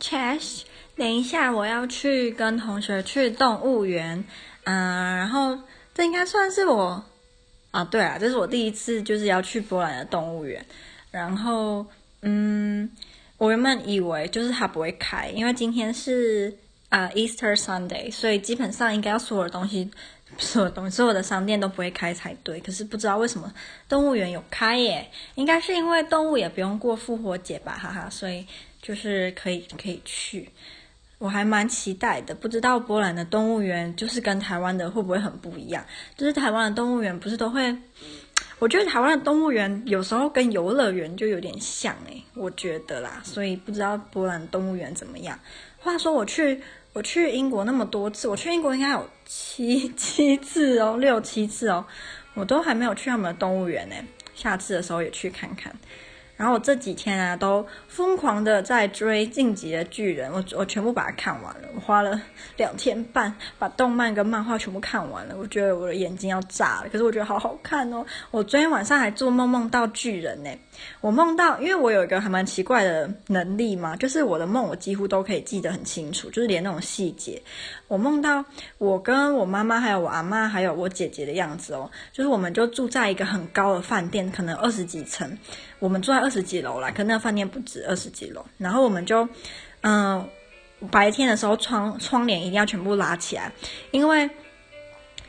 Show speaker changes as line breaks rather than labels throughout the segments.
Cash，等一下我要去跟同学去动物园，嗯，然后这应该算是我啊，对啊，这是我第一次就是要去波兰的动物园，然后嗯，我原本以为就是它不会开，因为今天是啊 Easter Sunday，所以基本上应该要所有的东西。所有东西，所有的商店都不会开才对。可是不知道为什么动物园有开耶？应该是因为动物也不用过复活节吧，哈哈。所以就是可以可以去，我还蛮期待的。不知道波兰的动物园就是跟台湾的会不会很不一样？就是台湾的动物园不是都会？我觉得台湾的动物园有时候跟游乐园就有点像诶，我觉得啦。所以不知道波兰动物园怎么样。话说我去。我去英国那么多次，我去英国应该有七七次哦，六七次哦，我都还没有去他们的动物园呢。下次的时候也去看看。然后我这几天啊，都疯狂的在追《进击的巨人》，我我全部把它看完了，我花了两天半把动漫跟漫画全部看完了。我觉得我的眼睛要炸了，可是我觉得好好看哦。我昨天晚上还做梦梦到巨人呢，我梦到，因为我有一个还蛮奇怪的能力嘛，就是我的梦我几乎都可以记得很清楚，就是连那种细节。我梦到我跟我妈妈还有我阿妈还有我姐姐的样子哦，就是我们就住在一个很高的饭店，可能二十几层。我们住在二十几楼啦，可那个饭店不止二十几楼。然后我们就，嗯、白天的时候窗窗帘一定要全部拉起来，因为。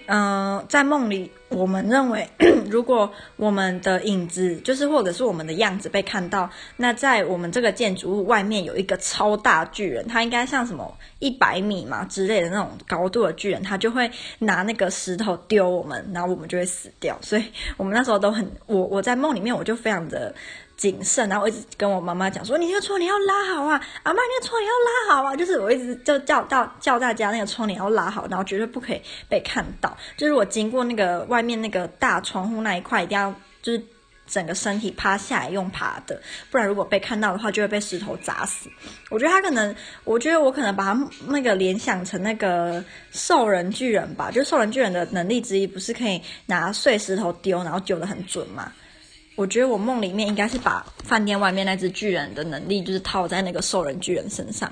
嗯、在梦里，我们认为，如果我们的影子，就是或者是我们的样子被看到，那在我们这个建筑物外面有一个超大巨人，他应该像什么一百米嘛之类的那种高度的巨人，他就会拿那个石头丢我们，然后我们就会死掉。所以我们那时候都很，我我在梦里面我就非常的。谨慎，然后我一直跟我妈妈讲说：“你那个窗帘要拉好啊，阿妈，那个窗帘要拉好啊。”就是我一直就叫叫叫大家那个窗帘要拉好，然后绝对不可以被看到。就是我经过那个外面那个大窗户那一块，一定要就是整个身体趴下来用爬的，不然如果被看到的话，就会被石头砸死。我觉得他可能，我觉得我可能把他那个联想成那个兽人巨人吧，就是兽人巨人的能力之一，不是可以拿碎石头丢，然后丢得很准吗？我觉得我梦里面应该是把饭店外面那只巨人的能力，就是套在那个兽人巨人身上。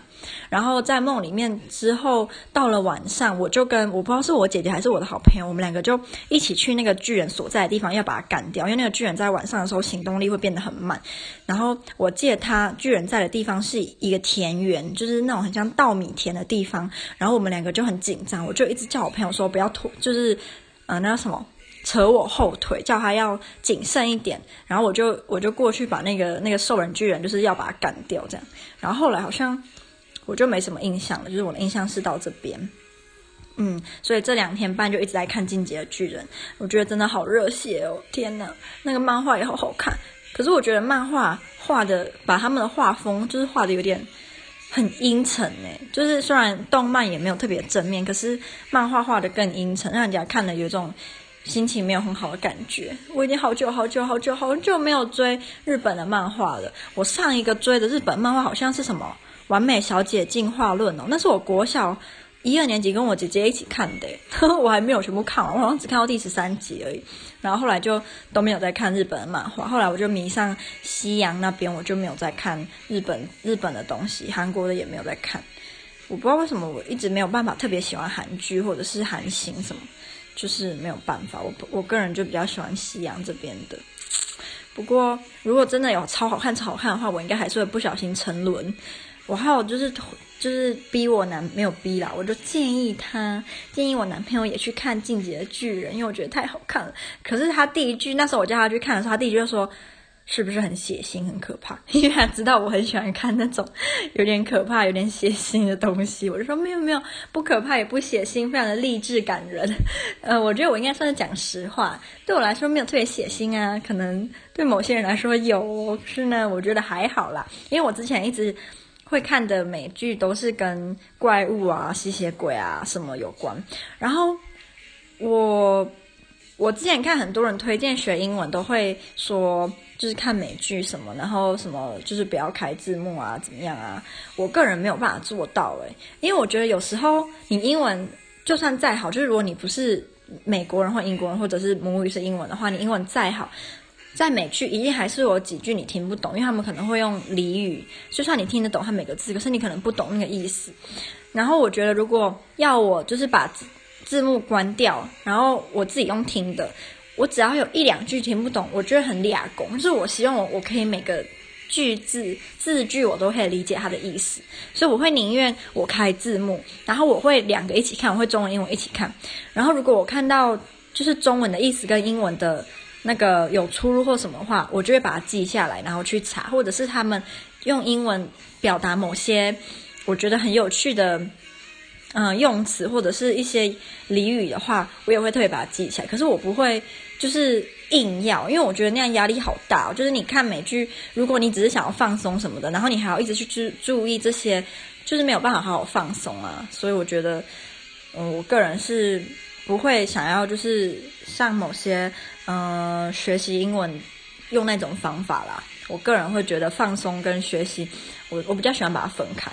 然后在梦里面之后，到了晚上，我就跟我不知道是我姐姐还是我的好朋友，我们两个就一起去那个巨人所在的地方，要把它赶掉。因为那个巨人在晚上的时候行动力会变得很慢。然后我记得他巨人在的地方是一个田园，就是那种很像稻米田的地方。然后我们两个就很紧张，我就一直叫我朋友说不要拖，就是呃那什么？扯我后腿，叫他要谨慎一点，然后我就我就过去把那个那个兽人巨人就是要把他赶掉这样，然后后来好像我就没什么印象了，就是我的印象是到这边，嗯，所以这两天半就一直在看《进击的巨人》，我觉得真的好热血哦，天哪，那个漫画也好好看，可是我觉得漫画画的把他们的画风就是画的有点很阴沉哎，就是虽然动漫也没有特别正面，可是漫画画的更阴沉，让人家看了有种。心情没有很好的感觉，我已经好久好久好久好久没有追日本的漫画了。我上一个追的日本漫画好像是什么《完美小姐进化论》哦，那是我国小一二年级跟我姐姐一起看的，我还没有全部看完，我好像只看到第十三集而已。然后后来就都没有再看日本的漫画，后来我就迷上西洋那边，我就没有再看日本日本的东西，韩国的也没有再看。我不知道为什么我一直没有办法特别喜欢韩剧或者是韩星什么。就是没有办法，我我个人就比较喜欢西洋这边的。不过，如果真的有超好看、超好看的话，我应该还是会不小心沉沦。我还有就是就是逼我男没有逼啦，我就建议他建议我男朋友也去看《进击的巨人》，因为我觉得太好看了。可是他第一句那时候我叫他去看的时候，他第一句就说。是不是很血腥、很可怕？因为他知道我很喜欢看那种有点可怕、有点血腥的东西，我就说没有没有，不可怕也不血腥，非常的励志感人。呃，我觉得我应该算是讲实话，对我来说没有特别血腥啊，可能对某些人来说有，可是呢，我觉得还好啦。因为我之前一直会看的美剧都是跟怪物啊、吸血鬼啊什么有关，然后我我之前看很多人推荐学英文，都会说。就是看美剧什么，然后什么就是不要开字幕啊，怎么样啊？我个人没有办法做到诶，因为我觉得有时候你英文就算再好，就是如果你不是美国人或英国人，或者是母语是英文的话，你英文再好，在美剧一定还是有几句你听不懂，因为他们可能会用俚语，就算你听得懂他每个字，可是你可能不懂那个意思。然后我觉得，如果要我就是把字幕关掉，然后我自己用听的，我只要有一两句听不懂，我觉得很俩工。就是我希望我我可以每个句子字句我都可以理解它的意思，所以我会宁愿我开字幕，然后我会两个一起看，我会中文英文一起看。然后如果我看到就是中文的意思跟英文的。那个有出入或什么话，我就会把它记下来，然后去查，或者是他们用英文表达某些我觉得很有趣的，嗯、用词或者是一些俚语的话，我也会特别把它记起来。可是我不会就是硬要，因为我觉得那样压力好大哦。就是你看美剧，如果你只是想要放松什么的，然后你还要一直去注注意这些，就是没有办法好好放松啊。所以我觉得，嗯，我个人是。不会想要就是像某些嗯、学习英文用那种方法啦。我个人会觉得放松跟学习，我我比较喜欢把它分开。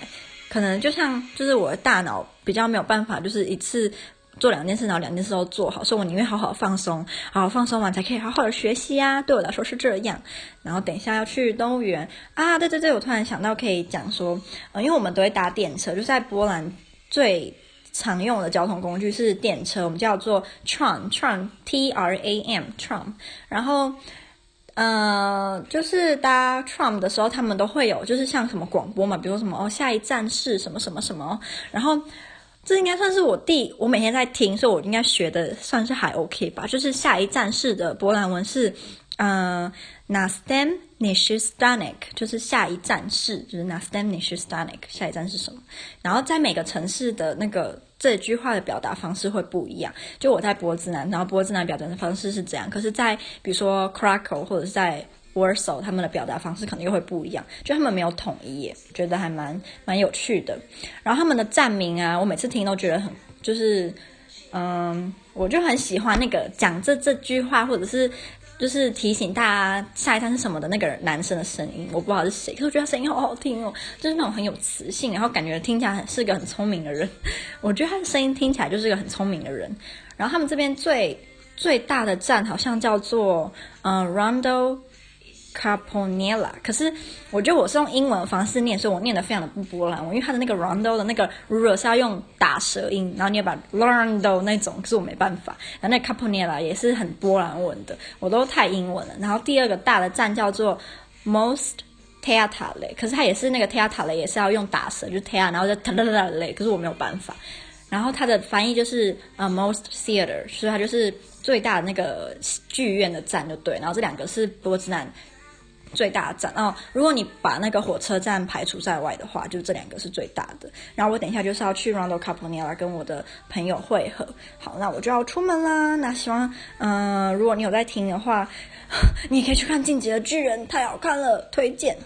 可能就像就是我的大脑比较没有办法，就是一次做两件事，然后两件事都做好，所以我宁愿好好放松，好好放松完才可以好好的学习呀。对我来说是这样。然后等一下要去动物园啊，对对对，我突然想到可以讲说，呃，因为我们都会搭电车，就是在波兰最。常用的交通工具是电车，我们叫做 tram，tram，t r a m，tram。然后，呃，就是搭 tram 的时候，他们都会有，就是像什么广播嘛，比如说什么哦，下一站是什么什么什么。然后，这应该算是我第，我每天在听，所以我应该学的算是还 OK 吧。就是下一站是的波兰文是，呃，następny przystanek，就是下一站是，就是 następny przystanek，下一站是什么？然后在每个城市的那个这句话的表达方式会不一样。就我在波兹南，然后波兹南表达的方式是这样，可是，在比如说 Krakow 或者是在 Warsaw，他们的表达方式可能又会不一样。就他们没有统一耶，觉得还蛮蛮有趣的。然后他们的站名啊，我每次听都觉得很就是，嗯，我就很喜欢那个讲这这句话或者是。就是提醒大家下一站是什么的那个男生的声音，我不知道是谁，可是我觉得他声音好好听哦，就是那种很有磁性，然后感觉听起来很是个很聪明的人。我觉得他的声音听起来就是个很聪明的人。然后他们这边最最大的站好像叫做嗯、呃、Rondo。Caponella，可是我觉得我是用英文的方式念，所以我念得非常的不波兰文，因为它的那个 rondo 的那个 r 是要用打舌音，然后你要把 rondo 那种，可是我没办法。然后那 Caponella 也是很波兰文的，我都太英文了。然后第二个大的站叫做 Most Teatale，可是它也是那个 Teatale 也是要用打舌，就 Tea，然后就 Teatrale，可是我没有办法。然后它的翻译就是呃 Most Theater，所以它就是最大的那个剧院的站就对。然后这两个是波兹南。最大站哦，如果你把那个火车站排除在外的话，就这两个是最大的。然后我等一下就是要去 Rondo c a p o n i a 来跟我的朋友会合。好，那我就要出门啦。那希望，嗯、如果你有在听的话，你也可以去看《进击的巨人》，太好看了，推荐。